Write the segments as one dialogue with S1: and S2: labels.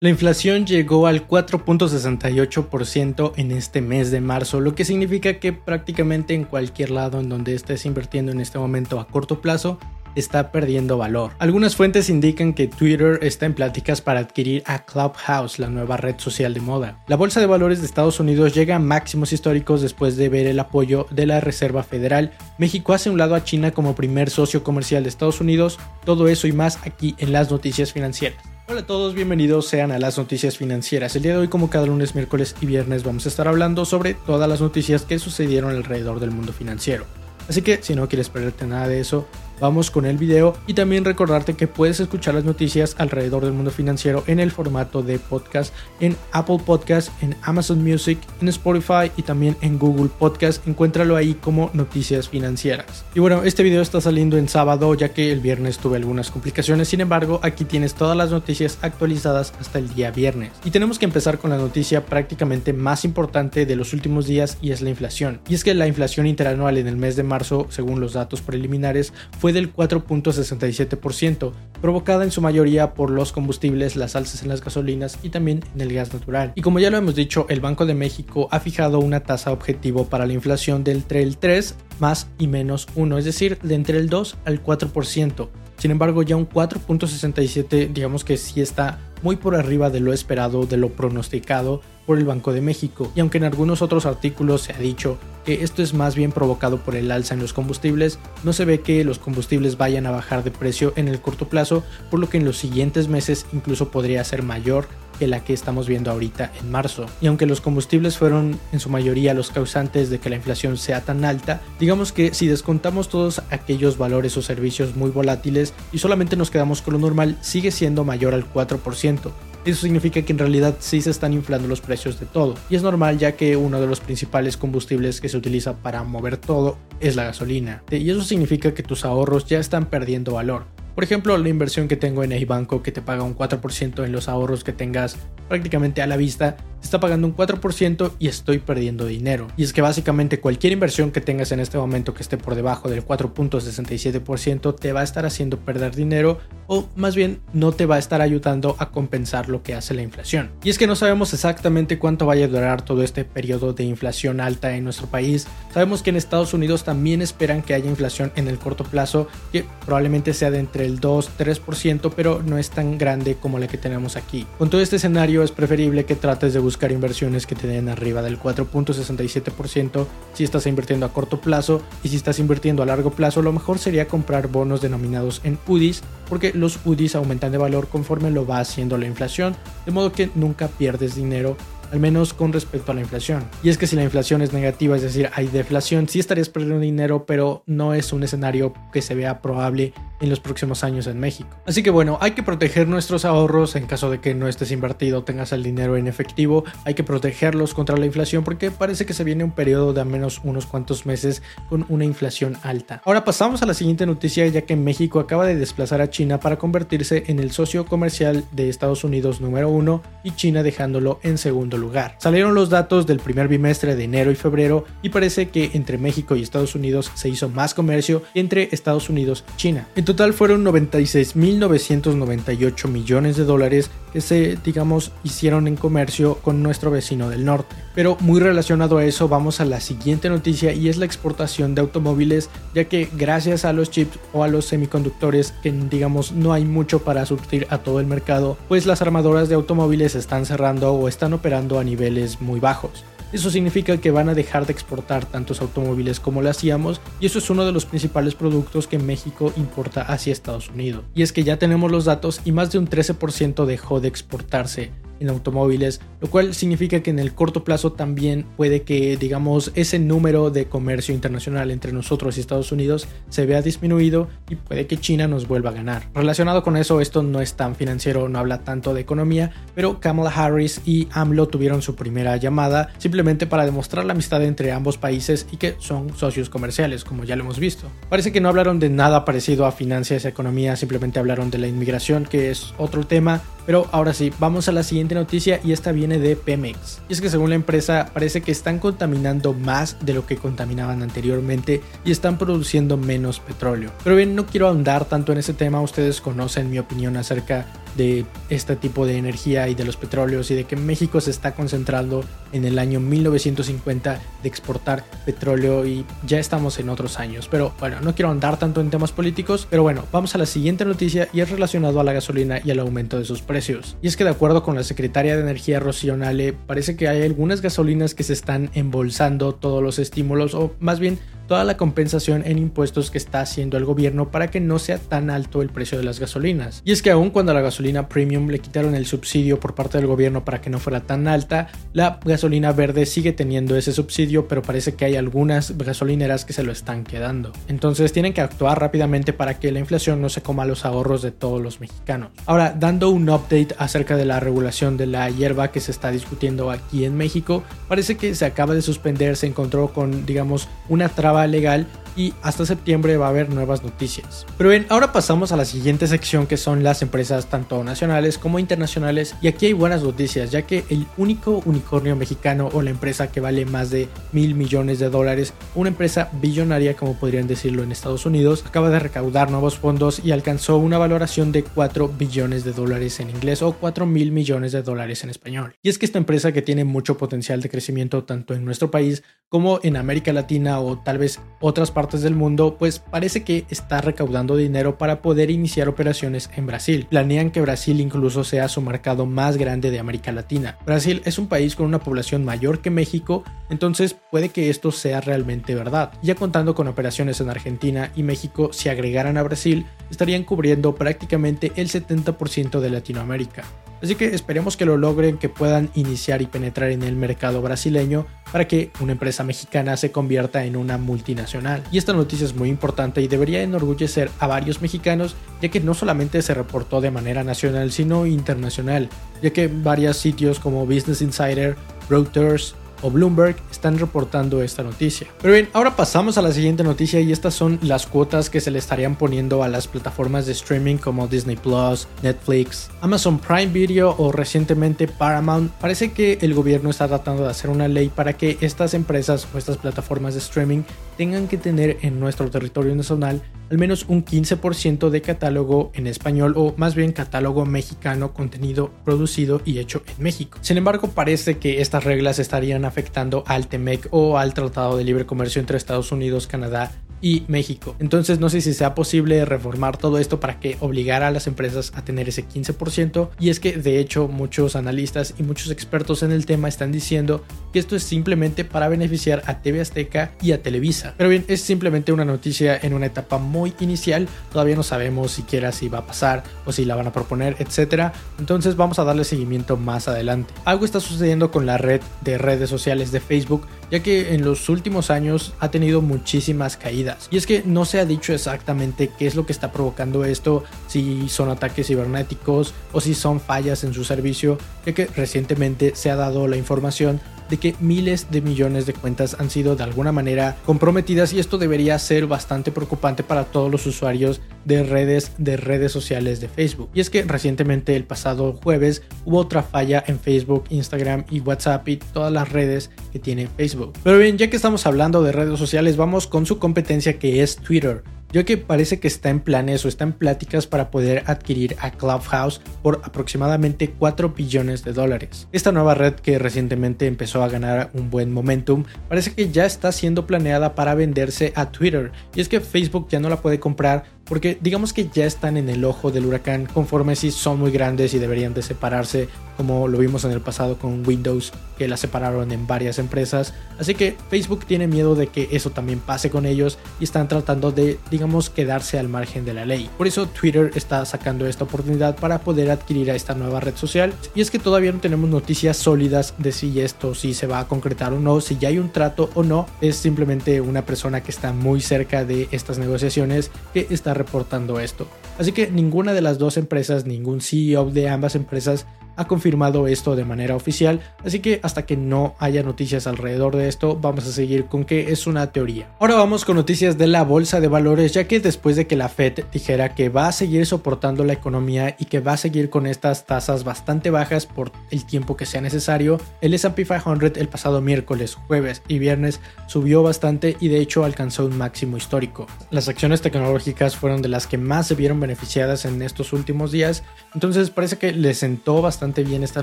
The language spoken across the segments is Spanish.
S1: La inflación llegó al 4.68% en este mes de marzo, lo que significa que prácticamente en cualquier lado en donde estés invirtiendo en este momento a corto plazo, está perdiendo valor. Algunas fuentes indican que Twitter está en pláticas para adquirir a Clubhouse, la nueva red social de moda. La Bolsa de Valores de Estados Unidos llega a máximos históricos después de ver el apoyo de la Reserva Federal. México hace un lado a China como primer socio comercial de Estados Unidos. Todo eso y más aquí en las noticias financieras. Hola a todos, bienvenidos sean a las noticias financieras. El día de hoy, como cada lunes, miércoles y viernes, vamos a estar hablando sobre todas las noticias que sucedieron alrededor del mundo financiero. Así que si no quieres perderte nada de eso, vamos con el video y también recordarte que puedes escuchar las noticias alrededor del mundo financiero en el formato de podcast en Apple Podcast, en Amazon Music, en Spotify y también en Google Podcast. Encuéntralo ahí como noticias financieras. Y bueno, este video está saliendo en sábado ya que el viernes tuve algunas complicaciones. Sin embargo, aquí tienes todas las noticias actualizadas hasta el día viernes. Y tenemos que empezar con la noticia prácticamente más importante de los últimos días y es la inflación. Y es que la inflación interanual en el mes de marzo, según los datos preliminares, fue del 4.67%, provocada en su mayoría por los combustibles, las alzas en las gasolinas y también en el gas natural. Y como ya lo hemos dicho, el Banco de México ha fijado una tasa objetivo para la inflación de entre el 3 más y menos 1, es decir, de entre el 2 al 4%. Sin embargo, ya un 4.67 digamos que sí está muy por arriba de lo esperado, de lo pronosticado por el Banco de México. Y aunque en algunos otros artículos se ha dicho que esto es más bien provocado por el alza en los combustibles, no se ve que los combustibles vayan a bajar de precio en el corto plazo, por lo que en los siguientes meses incluso podría ser mayor que la que estamos viendo ahorita en marzo. Y aunque los combustibles fueron en su mayoría los causantes de que la inflación sea tan alta, digamos que si descontamos todos aquellos valores o servicios muy volátiles y solamente nos quedamos con lo normal, sigue siendo mayor al 4%. Eso significa que en realidad sí se están inflando los precios de todo. Y es normal ya que uno de los principales combustibles que se utiliza para mover todo es la gasolina. Y eso significa que tus ahorros ya están perdiendo valor. Por ejemplo, la inversión que tengo en banco que te paga un 4% en los ahorros que tengas prácticamente a la vista, está pagando un 4% y estoy perdiendo dinero. Y es que básicamente cualquier inversión que tengas en este momento que esté por debajo del 4.67% te va a estar haciendo perder dinero o más bien no te va a estar ayudando a compensar lo que hace la inflación. Y es que no sabemos exactamente cuánto vaya a durar todo este periodo de inflación alta en nuestro país. Sabemos que en Estados Unidos también esperan que haya inflación en el corto plazo, que probablemente sea de entre el 2-3%, pero no es tan grande como la que tenemos aquí. Con todo este escenario es preferible que trates de buscar inversiones que te den arriba del 4.67% si estás invirtiendo a corto plazo y si estás invirtiendo a largo plazo lo mejor sería comprar bonos denominados en UDIs porque los UDIs aumentan de valor conforme lo va haciendo la inflación de modo que nunca pierdes dinero al menos con respecto a la inflación. Y es que si la inflación es negativa, es decir, hay deflación, sí estarías perdiendo dinero, pero no es un escenario que se vea probable en los próximos años en México. Así que bueno, hay que proteger nuestros ahorros en caso de que no estés invertido, tengas el dinero en efectivo, hay que protegerlos contra la inflación porque parece que se viene un periodo de al menos unos cuantos meses con una inflación alta. Ahora pasamos a la siguiente noticia ya que México acaba de desplazar a China para convertirse en el socio comercial de Estados Unidos número uno y China dejándolo en segundo lugar. Salieron los datos del primer bimestre de enero y febrero y parece que entre México y Estados Unidos se hizo más comercio entre Estados Unidos y China. En total fueron 96.998 millones de dólares que se, digamos, hicieron en comercio con nuestro vecino del norte. Pero muy relacionado a eso vamos a la siguiente noticia y es la exportación de automóviles, ya que gracias a los chips o a los semiconductores que digamos no hay mucho para surtir a todo el mercado, pues las armadoras de automóviles están cerrando o están operando a niveles muy bajos. Eso significa que van a dejar de exportar tantos automóviles como lo hacíamos y eso es uno de los principales productos que México importa hacia Estados Unidos. Y es que ya tenemos los datos y más de un 13% dejó de exportarse en automóviles, lo cual significa que en el corto plazo también puede que, digamos, ese número de comercio internacional entre nosotros y Estados Unidos se vea disminuido y puede que China nos vuelva a ganar. Relacionado con eso, esto no es tan financiero, no habla tanto de economía, pero Kamala Harris y AMLO tuvieron su primera llamada simplemente para demostrar la amistad entre ambos países y que son socios comerciales, como ya lo hemos visto. Parece que no hablaron de nada parecido a finanzas y economía, simplemente hablaron de la inmigración, que es otro tema, pero ahora sí, vamos a la siguiente noticia y esta viene de Pemex. Y es que según la empresa parece que están contaminando más de lo que contaminaban anteriormente y están produciendo menos petróleo. Pero bien, no quiero ahondar tanto en ese tema, ustedes conocen mi opinión acerca de este tipo de energía y de los petróleos y de que México se está concentrando en el año 1950 de exportar petróleo y ya estamos en otros años. Pero bueno, no quiero andar tanto en temas políticos, pero bueno, vamos a la siguiente noticia y es relacionado a la gasolina y al aumento de sus precios. Y es que de acuerdo con la secretaria de Energía Rocío Nale, parece que hay algunas gasolinas que se están embolsando todos los estímulos o más bien toda la compensación en impuestos que está haciendo el gobierno para que no sea tan alto el precio de las gasolinas. Y es que aun cuando a la gasolina premium le quitaron el subsidio por parte del gobierno para que no fuera tan alta, la gasolina verde sigue teniendo ese subsidio, pero parece que hay algunas gasolineras que se lo están quedando. Entonces tienen que actuar rápidamente para que la inflación no se coma los ahorros de todos los mexicanos. Ahora, dando un update acerca de la regulación de la hierba que se está discutiendo aquí en México, parece que se acaba de suspender, se encontró con, digamos, una traba legal y hasta septiembre va a haber nuevas noticias. Pero bien, ahora pasamos a la siguiente sección que son las empresas tanto nacionales como internacionales y aquí hay buenas noticias ya que el único unicornio mexicano o la empresa que vale más de mil millones de dólares, una empresa billonaria como podrían decirlo en Estados Unidos, acaba de recaudar nuevos fondos y alcanzó una valoración de 4 billones de dólares en inglés o 4 mil millones de dólares en español. Y es que esta empresa que tiene mucho potencial de crecimiento tanto en nuestro país como en América Latina o tal vez otras del mundo, pues parece que está recaudando dinero para poder iniciar operaciones en Brasil. Planean que Brasil incluso sea su mercado más grande de América Latina. Brasil es un país con una población mayor que México, entonces puede que esto sea realmente verdad. Ya contando con operaciones en Argentina y México, si agregaran a Brasil, estarían cubriendo prácticamente el 70% de Latinoamérica. Así que esperemos que lo logren, que puedan iniciar y penetrar en el mercado brasileño para que una empresa mexicana se convierta en una multinacional. Y esta noticia es muy importante y debería enorgullecer a varios mexicanos, ya que no solamente se reportó de manera nacional, sino internacional, ya que varios sitios como Business Insider, Reuters, o Bloomberg están reportando esta noticia. Pero bien, ahora pasamos a la siguiente noticia y estas son las cuotas que se le estarían poniendo a las plataformas de streaming como Disney Plus, Netflix, Amazon Prime Video o recientemente Paramount. Parece que el gobierno está tratando de hacer una ley para que estas empresas o estas plataformas de streaming tengan que tener en nuestro territorio nacional al menos un 15% de catálogo en español o más bien catálogo mexicano contenido producido y hecho en México. Sin embargo, parece que estas reglas estarían afectando al TEMEC o al Tratado de Libre Comercio entre Estados Unidos, Canadá y México. Entonces no sé si sea posible reformar todo esto para que obligara a las empresas a tener ese 15% y es que de hecho muchos analistas y muchos expertos en el tema están diciendo que esto es simplemente para beneficiar a TV Azteca y a Televisa. Pero bien, es simplemente una noticia en una etapa muy inicial, todavía no sabemos siquiera si va a pasar o si la van a proponer, etcétera. Entonces vamos a darle seguimiento más adelante. Algo está sucediendo con la red de redes sociales de Facebook, ya que en los últimos años ha tenido muchísimas caídas. Y es que no se ha dicho exactamente qué es lo que está provocando esto, si son ataques cibernéticos o si son fallas en su servicio, ya que recientemente se ha dado la información de que miles de millones de cuentas han sido de alguna manera comprometidas y esto debería ser bastante preocupante para todos los usuarios de redes de redes sociales de Facebook. Y es que recientemente el pasado jueves hubo otra falla en Facebook, Instagram y WhatsApp y todas las redes que tiene Facebook. Pero bien, ya que estamos hablando de redes sociales, vamos con su competencia que es Twitter ya que parece que está en planes o está en pláticas para poder adquirir a Clubhouse por aproximadamente 4 billones de dólares. Esta nueva red que recientemente empezó a ganar un buen momentum parece que ya está siendo planeada para venderse a Twitter y es que Facebook ya no la puede comprar porque digamos que ya están en el ojo del huracán conforme si son muy grandes y deberían de separarse como lo vimos en el pasado con Windows, que la separaron en varias empresas. Así que Facebook tiene miedo de que eso también pase con ellos y están tratando de, digamos, quedarse al margen de la ley. Por eso Twitter está sacando esta oportunidad para poder adquirir a esta nueva red social. Y es que todavía no tenemos noticias sólidas de si esto sí se va a concretar o no, si ya hay un trato o no. Es simplemente una persona que está muy cerca de estas negociaciones que está reportando esto. Así que ninguna de las dos empresas, ningún CEO de ambas empresas ha confirmado esto de manera oficial, así que hasta que no haya noticias alrededor de esto, vamos a seguir con que es una teoría. Ahora vamos con noticias de la bolsa de valores, ya que después de que la Fed dijera que va a seguir soportando la economía y que va a seguir con estas tasas bastante bajas por el tiempo que sea necesario, el S&P 500 el pasado miércoles, jueves y viernes subió bastante y de hecho alcanzó un máximo histórico. Las acciones tecnológicas fueron de las que más se vieron beneficiadas en estos últimos días, entonces parece que le sentó bastante bien esta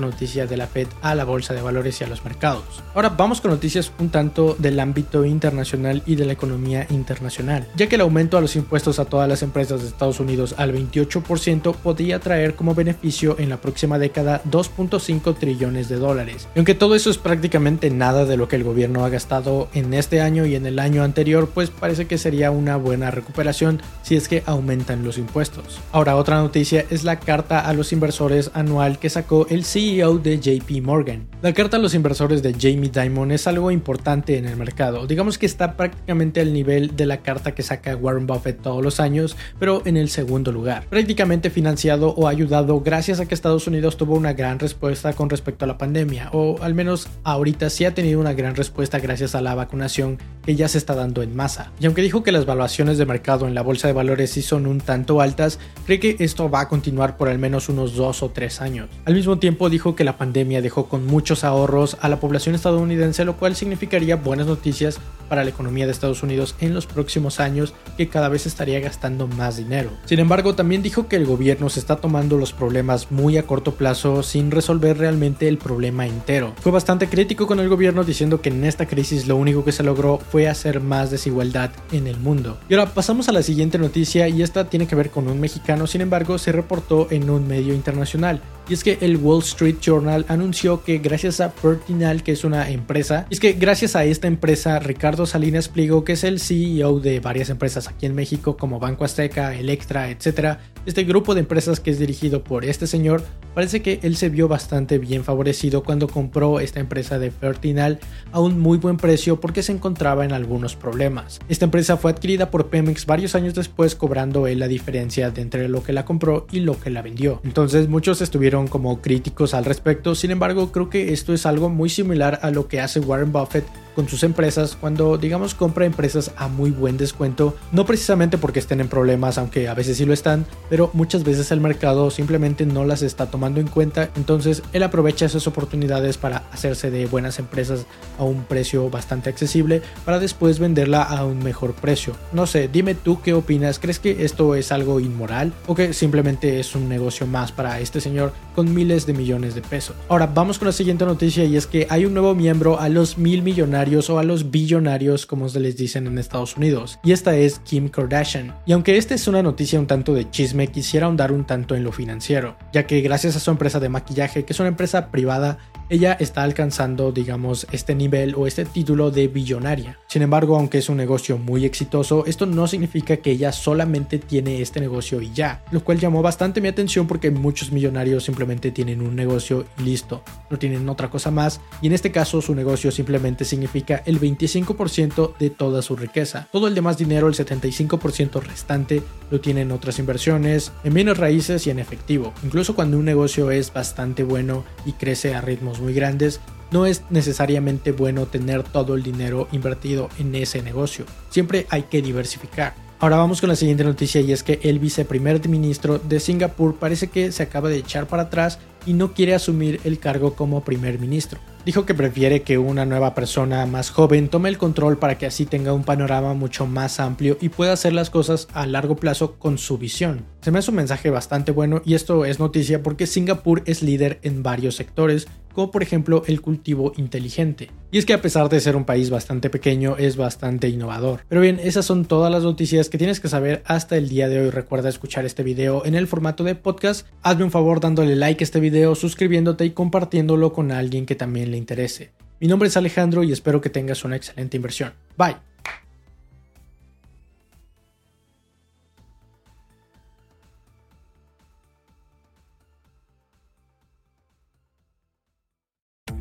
S1: noticia de la Fed a la bolsa de valores y a los mercados. Ahora vamos con noticias un tanto del ámbito internacional y de la economía internacional, ya que el aumento a los impuestos a todas las empresas de Estados Unidos al 28% podría traer como beneficio en la próxima década 2.5 trillones de dólares. Y aunque todo eso es prácticamente nada de lo que el gobierno ha gastado en este año y en el año anterior, pues parece que sería una buena recuperación si es que aumentan los impuestos. Ahora otra noticia es la carta a los inversores anual que sacó el CEO de JP Morgan. La carta a los inversores de Jamie Dimon es algo importante en el mercado. Digamos que está prácticamente al nivel de la carta que saca Warren Buffett todos los años, pero en el segundo lugar. Prácticamente financiado o ayudado gracias a que Estados Unidos tuvo una gran respuesta con respecto a la pandemia, o al menos ahorita sí ha tenido una gran respuesta gracias a la vacunación que ya se está dando en masa. Y aunque dijo que las valuaciones de mercado en la bolsa de valores sí son un tanto altas, cree que esto va a continuar por al menos unos dos o tres años. Al mismo tiempo dijo que la pandemia dejó con muchos ahorros a la población estadounidense, lo cual significaría buenas noticias para la economía de Estados Unidos en los próximos años, que cada vez estaría gastando más dinero. Sin embargo, también dijo que el gobierno se está tomando los problemas muy a corto plazo sin resolver realmente el problema entero. Fue bastante crítico con el gobierno diciendo que en esta crisis lo único que se logró fue hacer más desigualdad en el mundo. Y ahora pasamos a la siguiente noticia y esta tiene que ver con un mexicano, sin embargo se reportó en un medio internacional. Y es que el Wall Street Journal anunció que gracias a Pertinal, que es una empresa, y es que gracias a esta empresa, Ricardo Salinas Pliego, que es el CEO de varias empresas aquí en México como Banco Azteca, Electra, etc., este grupo de empresas que es dirigido por este señor, parece que él se vio bastante bien favorecido cuando compró esta empresa de Pertinal a un muy buen precio porque se encontraba en algunos problemas. Esta empresa fue adquirida por Pemex varios años después cobrando él la diferencia entre lo que la compró y lo que la vendió. Entonces muchos estuvieron como críticos al respecto, sin embargo creo que esto es algo muy similar a lo que hace Warren Buffett con sus empresas cuando digamos compra empresas a muy buen descuento, no precisamente porque estén en problemas, aunque a veces sí lo están, pero muchas veces el mercado simplemente no las está tomando en cuenta, entonces él aprovecha esas oportunidades para hacerse de buenas empresas a un precio bastante accesible para después venderla a un mejor precio. No sé, dime tú qué opinas, ¿crees que esto es algo inmoral o que simplemente es un negocio más para este señor con miles de millones de pesos? Ahora vamos con la siguiente noticia y es que hay un nuevo miembro a los mil millonarios o a los billonarios como se les dicen en Estados Unidos, y esta es Kim Kardashian. Y aunque esta es una noticia un tanto de chisme, quisiera ahondar un tanto en lo financiero, ya que gracias a su empresa de maquillaje, que es una empresa privada, ella está alcanzando, digamos, este nivel o este título de billonaria. Sin embargo, aunque es un negocio muy exitoso, esto no significa que ella solamente tiene este negocio y ya, lo cual llamó bastante mi atención porque muchos millonarios simplemente tienen un negocio y listo, no tienen otra cosa más, y en este caso su negocio simplemente significa el 25% de toda su riqueza. Todo el demás dinero, el 75% restante, lo tienen otras inversiones, en bienes raíces y en efectivo. Incluso cuando un negocio es bastante bueno y crece a ritmos muy grandes, no es necesariamente bueno tener todo el dinero invertido en ese negocio. Siempre hay que diversificar. Ahora vamos con la siguiente noticia y es que el viceprimer ministro de Singapur parece que se acaba de echar para atrás y no quiere asumir el cargo como primer ministro. Dijo que prefiere que una nueva persona más joven tome el control para que así tenga un panorama mucho más amplio y pueda hacer las cosas a largo plazo con su visión. Se me hace un mensaje bastante bueno y esto es noticia porque Singapur es líder en varios sectores por ejemplo el cultivo inteligente. Y es que a pesar de ser un país bastante pequeño, es bastante innovador. Pero bien, esas son todas las noticias que tienes que saber hasta el día de hoy. Recuerda escuchar este video en el formato de podcast. Hazme un favor dándole like a este video, suscribiéndote y compartiéndolo con alguien que también le interese. Mi nombre es Alejandro y espero que tengas una excelente inversión. Bye.